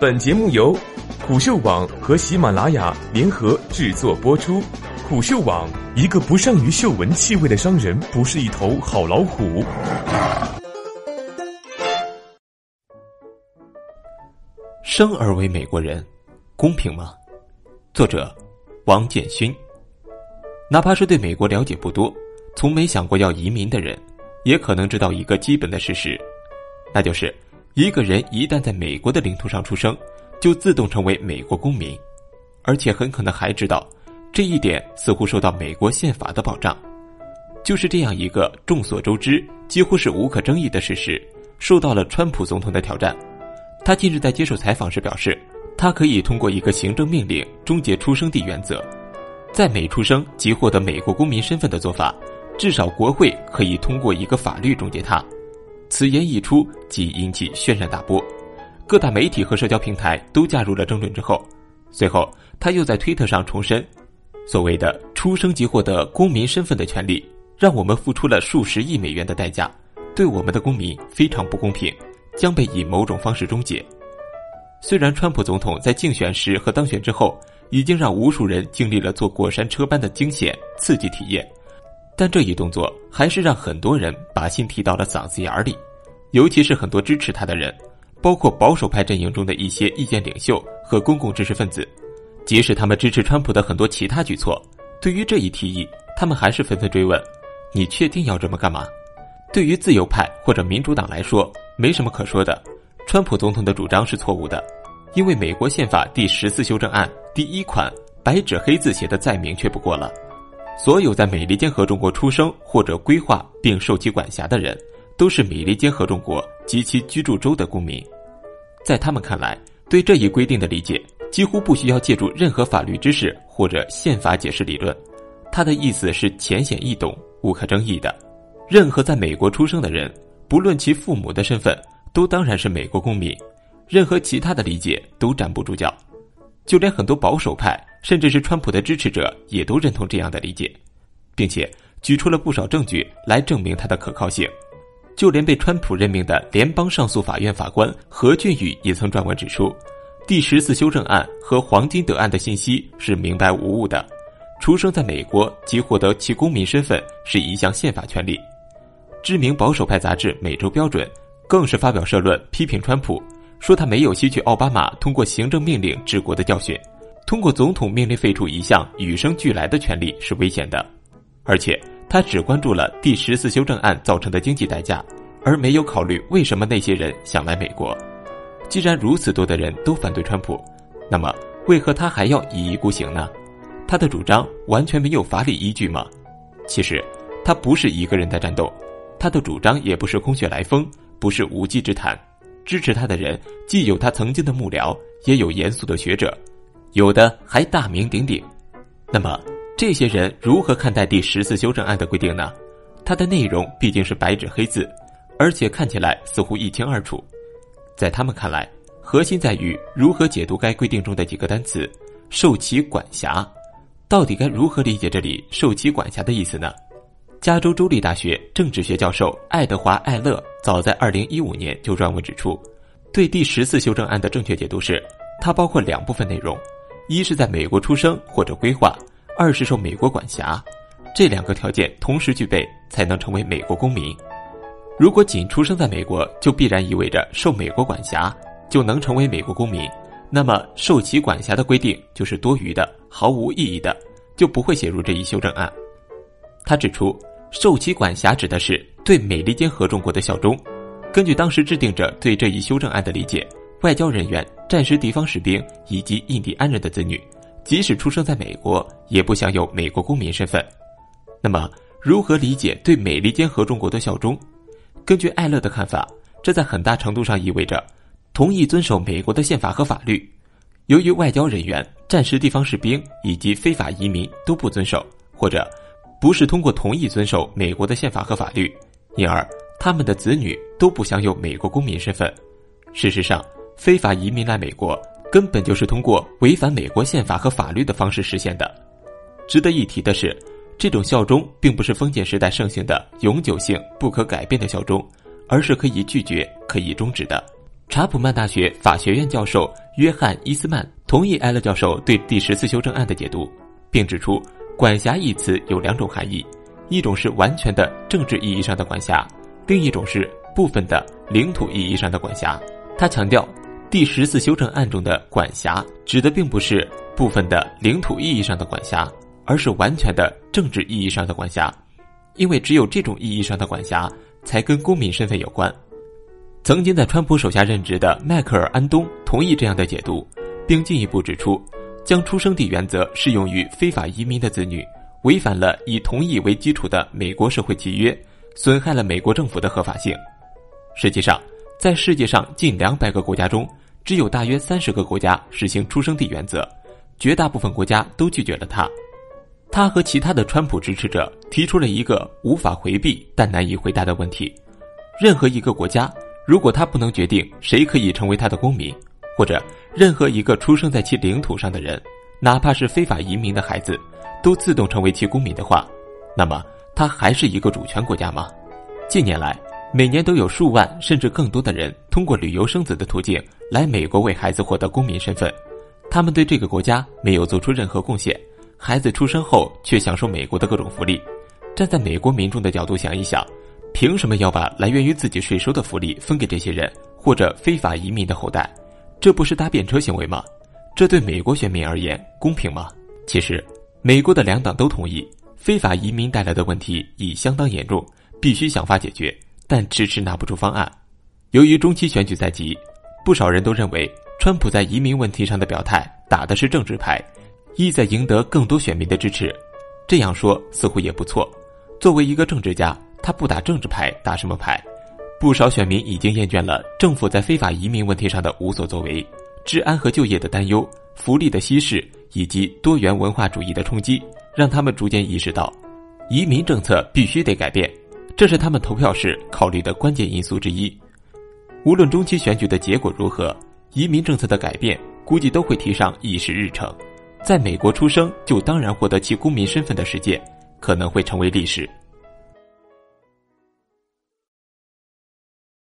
本节目由虎嗅网和喜马拉雅联合制作播出。虎嗅网：一个不善于嗅闻气味的商人，不是一头好老虎。生而为美国人，公平吗？作者：王建勋。哪怕是对美国了解不多、从没想过要移民的人，也可能知道一个基本的事实，那就是。一个人一旦在美国的领土上出生，就自动成为美国公民，而且很可能还知道这一点似乎受到美国宪法的保障。就是这样一个众所周知、几乎是无可争议的事实，受到了川普总统的挑战。他近日在接受采访时表示，他可以通过一个行政命令终结出生地原则，在美出生即获得美国公民身份的做法，至少国会可以通过一个法律终结它。此言一出，即引起轩然大波，各大媒体和社交平台都加入了争论。之后，随后他又在推特上重申，所谓的出生即获得公民身份的权利，让我们付出了数十亿美元的代价，对我们的公民非常不公平，将被以某种方式终结。虽然川普总统在竞选时和当选之后，已经让无数人经历了坐过山车般的惊险刺激体验。但这一动作还是让很多人把心提到了嗓子眼里，尤其是很多支持他的人，包括保守派阵营中的一些意见领袖和公共知识分子。即使他们支持川普的很多其他举措，对于这一提议，他们还是纷纷追问：“你确定要这么干嘛？”对于自由派或者民主党来说，没什么可说的。川普总统的主张是错误的，因为美国宪法第十四修正案第一款白纸黑字写的再明确不过了。所有在美利坚合众国出生或者规划并受其管辖的人，都是美利坚合众国及其居住州的公民。在他们看来，对这一规定的理解几乎不需要借助任何法律知识或者宪法解释理论。他的意思是浅显易懂、无可争议的。任何在美国出生的人，不论其父母的身份，都当然是美国公民。任何其他的理解都站不住脚。就连很多保守派。甚至是川普的支持者也都认同这样的理解，并且举出了不少证据来证明它的可靠性。就连被川普任命的联邦上诉法院法官何俊宇也曾撰文指出，第十四修正案和黄金德案的信息是明白无误的。出生在美国即获得其公民身份是一项宪法权利。知名保守派杂志《每周标准》更是发表社论批评川普，说他没有吸取奥巴马通过行政命令治国的教训。通过总统命令废除一项与生俱来的权利是危险的，而且他只关注了第十四修正案造成的经济代价，而没有考虑为什么那些人想来美国。既然如此多的人都反对川普，那么为何他还要一意孤行呢？他的主张完全没有法理依据吗？其实，他不是一个人在战斗，他的主张也不是空穴来风，不是无稽之谈。支持他的人既有他曾经的幕僚，也有严肃的学者。有的还大名鼎鼎，那么这些人如何看待第十四修正案的规定呢？它的内容毕竟是白纸黑字，而且看起来似乎一清二楚。在他们看来，核心在于如何解读该规定中的几个单词“受其管辖”。到底该如何理解这里“受其管辖”的意思呢？加州州立大学政治学教授爱德华·艾勒早在二零一五年就撰文指出，对第十四修正案的正确解读是，它包括两部分内容。一是在美国出生或者规划，二是受美国管辖，这两个条件同时具备才能成为美国公民。如果仅出生在美国，就必然意味着受美国管辖就能成为美国公民，那么受其管辖的规定就是多余的、毫无意义的，就不会写入这一修正案。他指出，受其管辖指的是对美利坚合众国的效忠。根据当时制定者对这一修正案的理解。外交人员、战时地方士兵以及印第安人的子女，即使出生在美国，也不享有美国公民身份。那么，如何理解对美利坚合众国的效忠？根据艾勒的看法，这在很大程度上意味着同意遵守美国的宪法和法律。由于外交人员、战时地方士兵以及非法移民都不遵守，或者不是通过同意遵守美国的宪法和法律，因而他们的子女都不享有美国公民身份。事实上，非法移民来美国，根本就是通过违反美国宪法和法律的方式实现的。值得一提的是，这种效忠并不是封建时代盛行的永久性、不可改变的效忠，而是可以拒绝、可以终止的。查普曼大学法学院教授约翰·伊斯曼同意埃勒教授对第十次修正案的解读，并指出“管辖”一词有两种含义，一种是完全的政治意义上的管辖，另一种是部分的领土意义上的管辖。他强调，第十次修正案中的管辖指的并不是部分的领土意义上的管辖，而是完全的政治意义上的管辖，因为只有这种意义上的管辖才跟公民身份有关。曾经在川普手下任职的迈克尔·安东同意这样的解读，并进一步指出，将出生地原则适用于非法移民的子女，违反了以同意为基础的美国社会契约，损害了美国政府的合法性。实际上，在世界上近两百个国家中，只有大约三十个国家实行出生地原则，绝大部分国家都拒绝了它。他和其他的川普支持者提出了一个无法回避但难以回答的问题：任何一个国家。如果他不能决定谁可以成为他的公民，或者任何一个出生在其领土上的人，哪怕是非法移民的孩子，都自动成为其公民的话，那么他还是一个主权国家吗？近年来，每年都有数万甚至更多的人通过旅游生子的途径来美国为孩子获得公民身份，他们对这个国家没有做出任何贡献，孩子出生后却享受美国的各种福利。站在美国民众的角度想一想。凭什么要把来源于自己税收的福利分给这些人或者非法移民的后代？这不是搭便车行为吗？这对美国选民而言公平吗？其实，美国的两党都同意，非法移民带来的问题已相当严重，必须想法解决，但迟迟拿不出方案。由于中期选举在即，不少人都认为，川普在移民问题上的表态打的是政治牌，意在赢得更多选民的支持。这样说似乎也不错。作为一个政治家。他不打政治牌，打什么牌？不少选民已经厌倦了政府在非法移民问题上的无所作为，治安和就业的担忧，福利的稀释，以及多元文化主义的冲击，让他们逐渐意识到，移民政策必须得改变。这是他们投票时考虑的关键因素之一。无论中期选举的结果如何，移民政策的改变估计都会提上议事日程。在美国出生就当然获得其公民身份的事件，可能会成为历史。